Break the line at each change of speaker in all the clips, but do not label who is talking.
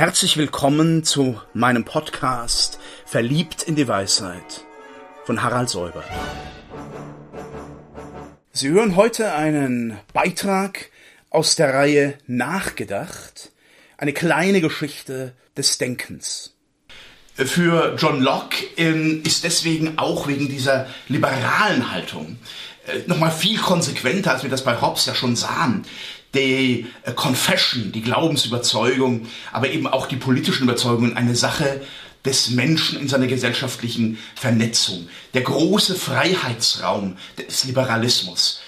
Herzlich willkommen zu meinem Podcast Verliebt in die Weisheit von Harald Säuber. Sie hören heute einen Beitrag aus der Reihe Nachgedacht, eine kleine Geschichte des Denkens. Für John Locke ähm, ist deswegen auch wegen dieser liberalen Haltung äh, nochmal viel konsequenter, als wir das bei Hobbes ja schon sahen, die Confession, die Glaubensüberzeugung, aber eben auch die politischen Überzeugungen eine Sache des Menschen in seiner gesellschaftlichen Vernetzung. Der große Freiheitsraum des Liberalismus.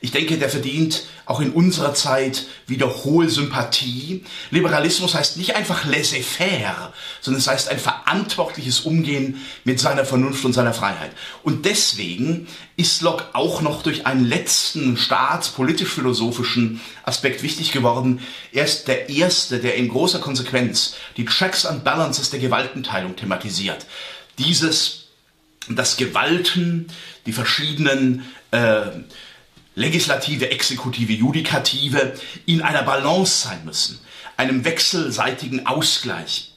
Ich denke, der verdient auch in unserer Zeit wieder hohe Sympathie. Liberalismus heißt nicht einfach laissez-faire, sondern es heißt ein verantwortliches Umgehen mit seiner Vernunft und seiner Freiheit. Und deswegen ist Locke auch noch durch einen letzten staatspolitisch-philosophischen Aspekt wichtig geworden. Er ist der Erste, der in großer Konsequenz die Checks and Balances der Gewaltenteilung thematisiert. Dieses, das Gewalten, die verschiedenen äh, Legislative, Exekutive, Judikative in einer Balance sein müssen, einem wechselseitigen Ausgleich,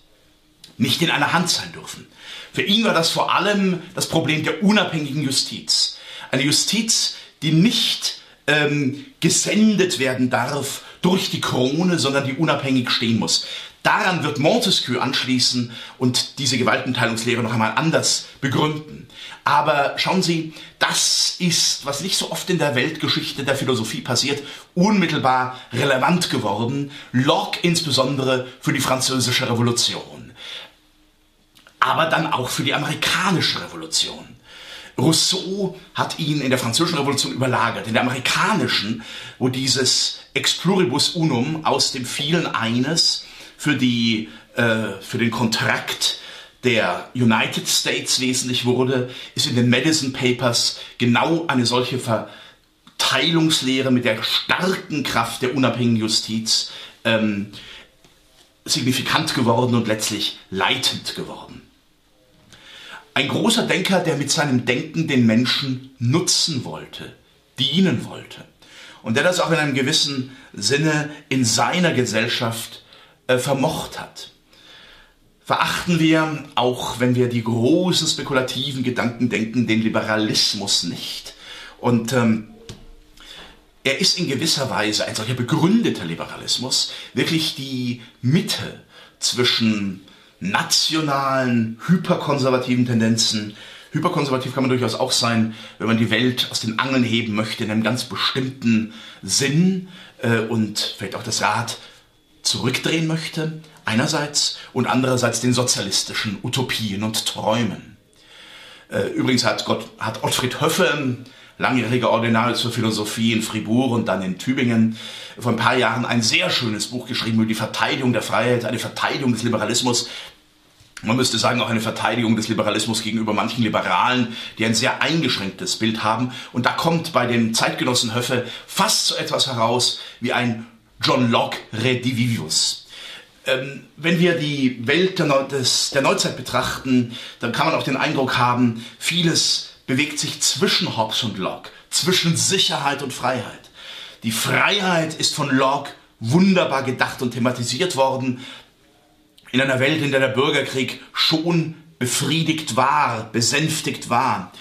nicht in einer Hand sein dürfen. Für ihn war das vor allem das Problem der unabhängigen Justiz. Eine Justiz, die nicht ähm, gesendet werden darf durch die Krone, sondern die unabhängig stehen muss. Daran wird Montesquieu anschließen und diese Gewaltenteilungslehre noch einmal anders begründen. Aber schauen Sie, das ist, was nicht so oft in der Weltgeschichte der Philosophie passiert, unmittelbar relevant geworden. Locke insbesondere für die französische Revolution. Aber dann auch für die amerikanische Revolution. Rousseau hat ihn in der französischen Revolution überlagert. In der amerikanischen, wo dieses Ex pluribus unum aus dem vielen eines für, die, äh, für den Kontrakt der United States wesentlich wurde, ist in den Madison Papers genau eine solche Verteilungslehre mit der starken Kraft der unabhängigen Justiz ähm, signifikant geworden und letztlich leitend geworden. Ein großer Denker, der mit seinem Denken den Menschen nutzen wollte, dienen wollte und der das auch in einem gewissen Sinne in seiner Gesellschaft äh, vermocht hat. Verachten wir, auch wenn wir die großen spekulativen Gedanken denken, den Liberalismus nicht. Und ähm, er ist in gewisser Weise ein solcher begründeter Liberalismus wirklich die Mitte zwischen nationalen, hyperkonservativen Tendenzen. Hyperkonservativ kann man durchaus auch sein, wenn man die Welt aus den Angeln heben möchte in einem ganz bestimmten Sinn äh, und vielleicht auch das Rad zurückdrehen möchte, einerseits, und andererseits den sozialistischen Utopien und Träumen. Äh, übrigens hat, Gott, hat Ottfried Höffe, langjähriger Ordinarius für Philosophie in Fribourg und dann in Tübingen, vor ein paar Jahren ein sehr schönes Buch geschrieben über die Verteidigung der Freiheit, eine Verteidigung des Liberalismus. Man müsste sagen, auch eine Verteidigung des Liberalismus gegenüber manchen Liberalen, die ein sehr eingeschränktes Bild haben. Und da kommt bei den Zeitgenossen Höffe fast so etwas heraus wie ein John Locke Redivivus. Ähm, wenn wir die Welt der, Neu des, der Neuzeit betrachten, dann kann man auch den Eindruck haben, vieles bewegt sich zwischen Hobbes und Locke, zwischen Sicherheit und Freiheit. Die Freiheit ist von Locke wunderbar gedacht und thematisiert worden. In einer Welt, in der der Bürgerkrieg schon befriedigt war, besänftigt war.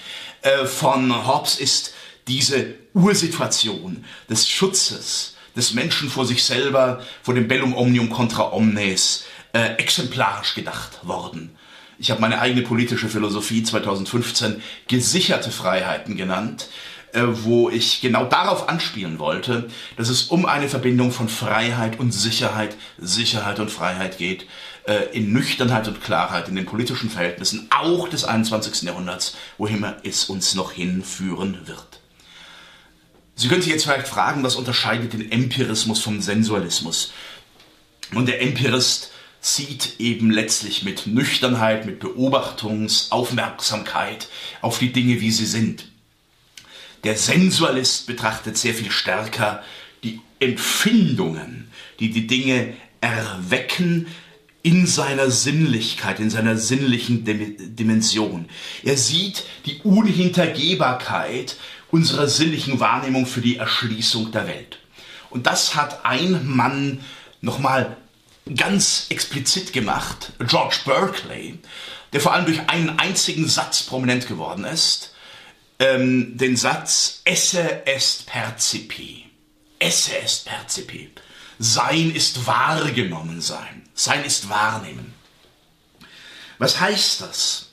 Äh, von Hobbes ist diese Ursituation des Schutzes, des Menschen vor sich selber, vor dem Bellum Omnium contra omnes, äh, exemplarisch gedacht worden. Ich habe meine eigene politische Philosophie 2015 gesicherte Freiheiten genannt, äh, wo ich genau darauf anspielen wollte, dass es um eine Verbindung von Freiheit und Sicherheit, Sicherheit und Freiheit geht, äh, in Nüchternheit und Klarheit in den politischen Verhältnissen, auch des 21. Jahrhunderts, wohin es uns noch hinführen wird. Sie können sich jetzt vielleicht fragen, was unterscheidet den Empirismus vom Sensualismus? Und der Empirist sieht eben letztlich mit Nüchternheit, mit Beobachtungsaufmerksamkeit auf die Dinge, wie sie sind. Der Sensualist betrachtet sehr viel stärker die Empfindungen, die die Dinge erwecken in seiner Sinnlichkeit, in seiner sinnlichen Dimension. Er sieht die Unhintergehbarkeit unserer sinnlichen Wahrnehmung für die Erschließung der Welt. Und das hat ein Mann nochmal ganz explizit gemacht, George Berkeley, der vor allem durch einen einzigen Satz prominent geworden ist, ähm, den Satz Esse est percipi. Esse est percipi. Sein ist wahrgenommen sein. Sein ist wahrnehmen. Was heißt das?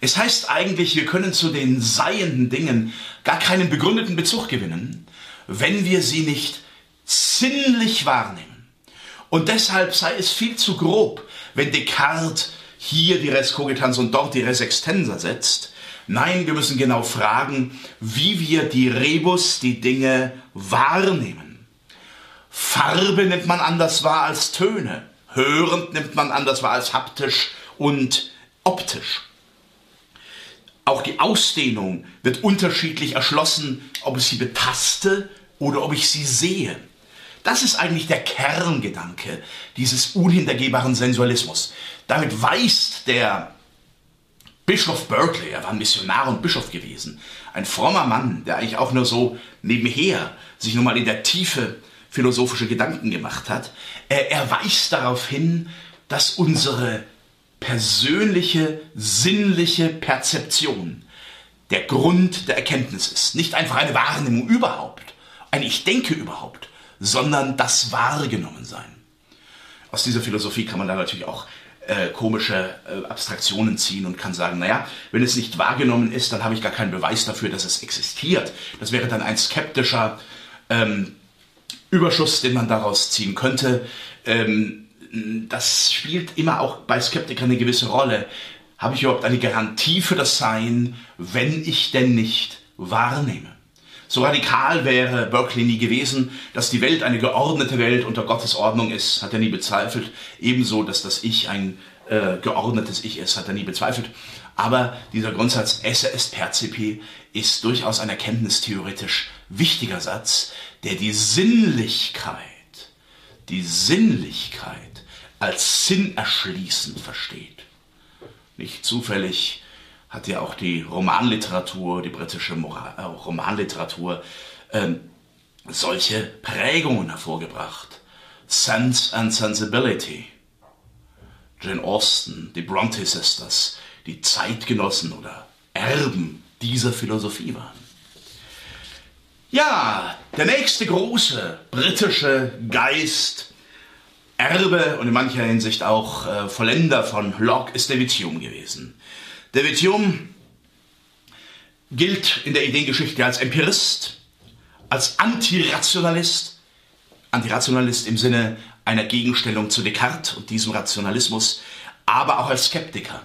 Es heißt eigentlich, wir können zu den seienden Dingen gar keinen begründeten Bezug gewinnen, wenn wir sie nicht sinnlich wahrnehmen. Und deshalb sei es viel zu grob, wenn Descartes hier die Res cogitans und dort die Res extensa setzt. Nein, wir müssen genau fragen, wie wir die Rebus, die Dinge wahrnehmen. Farbe nimmt man anders wahr als Töne. Hörend nimmt man anders wahr als haptisch und optisch. Auch die Ausdehnung wird unterschiedlich erschlossen, ob ich sie betaste oder ob ich sie sehe. Das ist eigentlich der Kerngedanke dieses unhintergehbaren Sensualismus. Damit weist der Bischof Berkeley, er war Missionar und Bischof gewesen, ein frommer Mann, der eigentlich auch nur so nebenher sich nun mal in der Tiefe philosophische Gedanken gemacht hat, er weist darauf hin, dass unsere persönliche, sinnliche Perzeption der Grund der Erkenntnis ist. Nicht einfach eine Wahrnehmung überhaupt, ein Ich denke überhaupt, sondern das Wahrgenommensein. Aus dieser Philosophie kann man da natürlich auch äh, komische äh, Abstraktionen ziehen und kann sagen, naja, wenn es nicht wahrgenommen ist, dann habe ich gar keinen Beweis dafür, dass es existiert. Das wäre dann ein skeptischer ähm, Überschuss, den man daraus ziehen könnte. Ähm, das spielt immer auch bei Skeptikern eine gewisse Rolle. Habe ich überhaupt eine Garantie für das Sein, wenn ich denn nicht wahrnehme? So radikal wäre Berkeley nie gewesen, dass die Welt eine geordnete Welt unter Gottes Ordnung ist, hat er nie bezweifelt. Ebenso, dass das Ich ein äh, geordnetes Ich ist, hat er nie bezweifelt. Aber dieser Grundsatz esse est percipi ist durchaus ein erkenntnistheoretisch wichtiger Satz, der die Sinnlichkeit, die Sinnlichkeit als sinnerschließend versteht. Nicht zufällig hat ja auch die Romanliteratur, die britische Moral, äh, Romanliteratur, ähm, solche Prägungen hervorgebracht. Sense and Sensibility. Jane Austen, die Bronte Sisters, die Zeitgenossen oder Erben dieser Philosophie waren. Ja, der nächste große britische Geist, Erbe und in mancher Hinsicht auch äh, Vollender von Locke ist David Hume gewesen. David Hume gilt in der Ideengeschichte als Empirist, als Antirationalist, Antirationalist im Sinne einer Gegenstellung zu Descartes und diesem Rationalismus, aber auch als Skeptiker,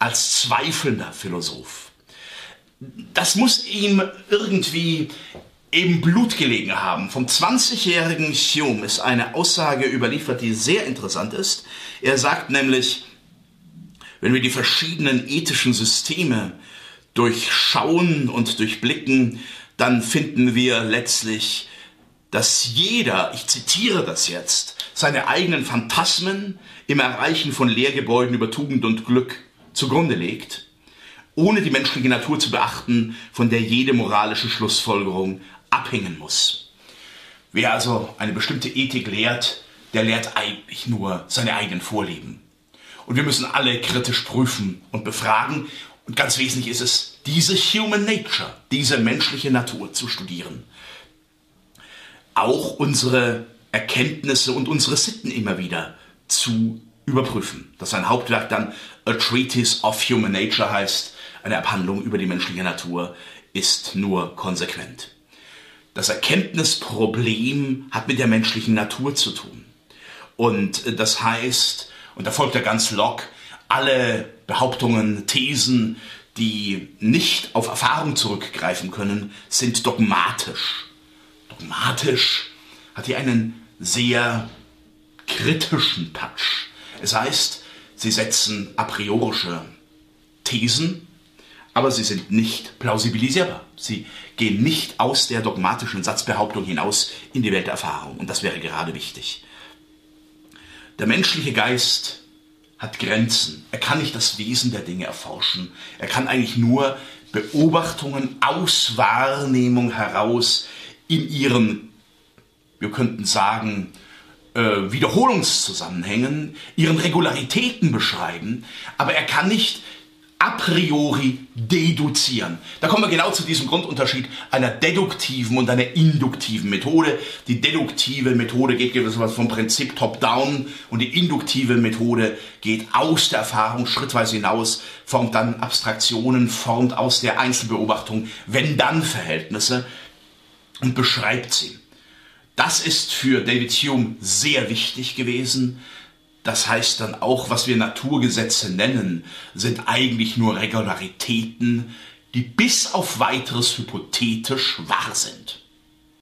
als zweifelnder Philosoph. Das muss ihm irgendwie im Blut gelegen haben. Vom 20-jährigen Hume ist eine Aussage überliefert, die sehr interessant ist. Er sagt nämlich, wenn wir die verschiedenen ethischen Systeme durchschauen und durchblicken, dann finden wir letztlich, dass jeder, ich zitiere das jetzt, seine eigenen Phantasmen im Erreichen von Lehrgebäuden über Tugend und Glück zugrunde legt, ohne die menschliche Natur zu beachten, von der jede moralische Schlussfolgerung abhängen muss. Wer also eine bestimmte Ethik lehrt, der lehrt eigentlich nur seine eigenen Vorlieben. Und wir müssen alle kritisch prüfen und befragen. Und ganz wesentlich ist es, diese Human Nature, diese menschliche Natur zu studieren. Auch unsere Erkenntnisse und unsere Sitten immer wieder zu überprüfen. Dass sein Hauptwerk dann A Treatise of Human Nature heißt, eine Abhandlung über die menschliche Natur, ist nur konsequent. Das Erkenntnisproblem hat mit der menschlichen Natur zu tun. Und das heißt, und da folgt er ganz lock, alle Behauptungen, Thesen, die nicht auf Erfahrung zurückgreifen können, sind dogmatisch. Dogmatisch hat hier einen sehr kritischen Touch. Es heißt, sie setzen a priorische Thesen, aber sie sind nicht plausibilisierbar. Sie gehen nicht aus der dogmatischen Satzbehauptung hinaus in die Welt der Erfahrung. Und das wäre gerade wichtig. Der menschliche Geist hat Grenzen. Er kann nicht das Wesen der Dinge erforschen. Er kann eigentlich nur Beobachtungen aus Wahrnehmung heraus in ihren, wir könnten sagen, äh, Wiederholungszusammenhängen, ihren Regularitäten beschreiben, aber er kann nicht a priori deduzieren. Da kommen wir genau zu diesem Grundunterschied einer deduktiven und einer induktiven Methode. Die deduktive Methode geht gewissermaßen vom Prinzip top-down und die induktive Methode geht aus der Erfahrung schrittweise hinaus, formt dann Abstraktionen, formt aus der Einzelbeobachtung Wenn-Dann-Verhältnisse und beschreibt sie. Das ist für David Hume sehr wichtig gewesen, das heißt dann auch, was wir Naturgesetze nennen, sind eigentlich nur Regularitäten, die bis auf weiteres hypothetisch wahr sind.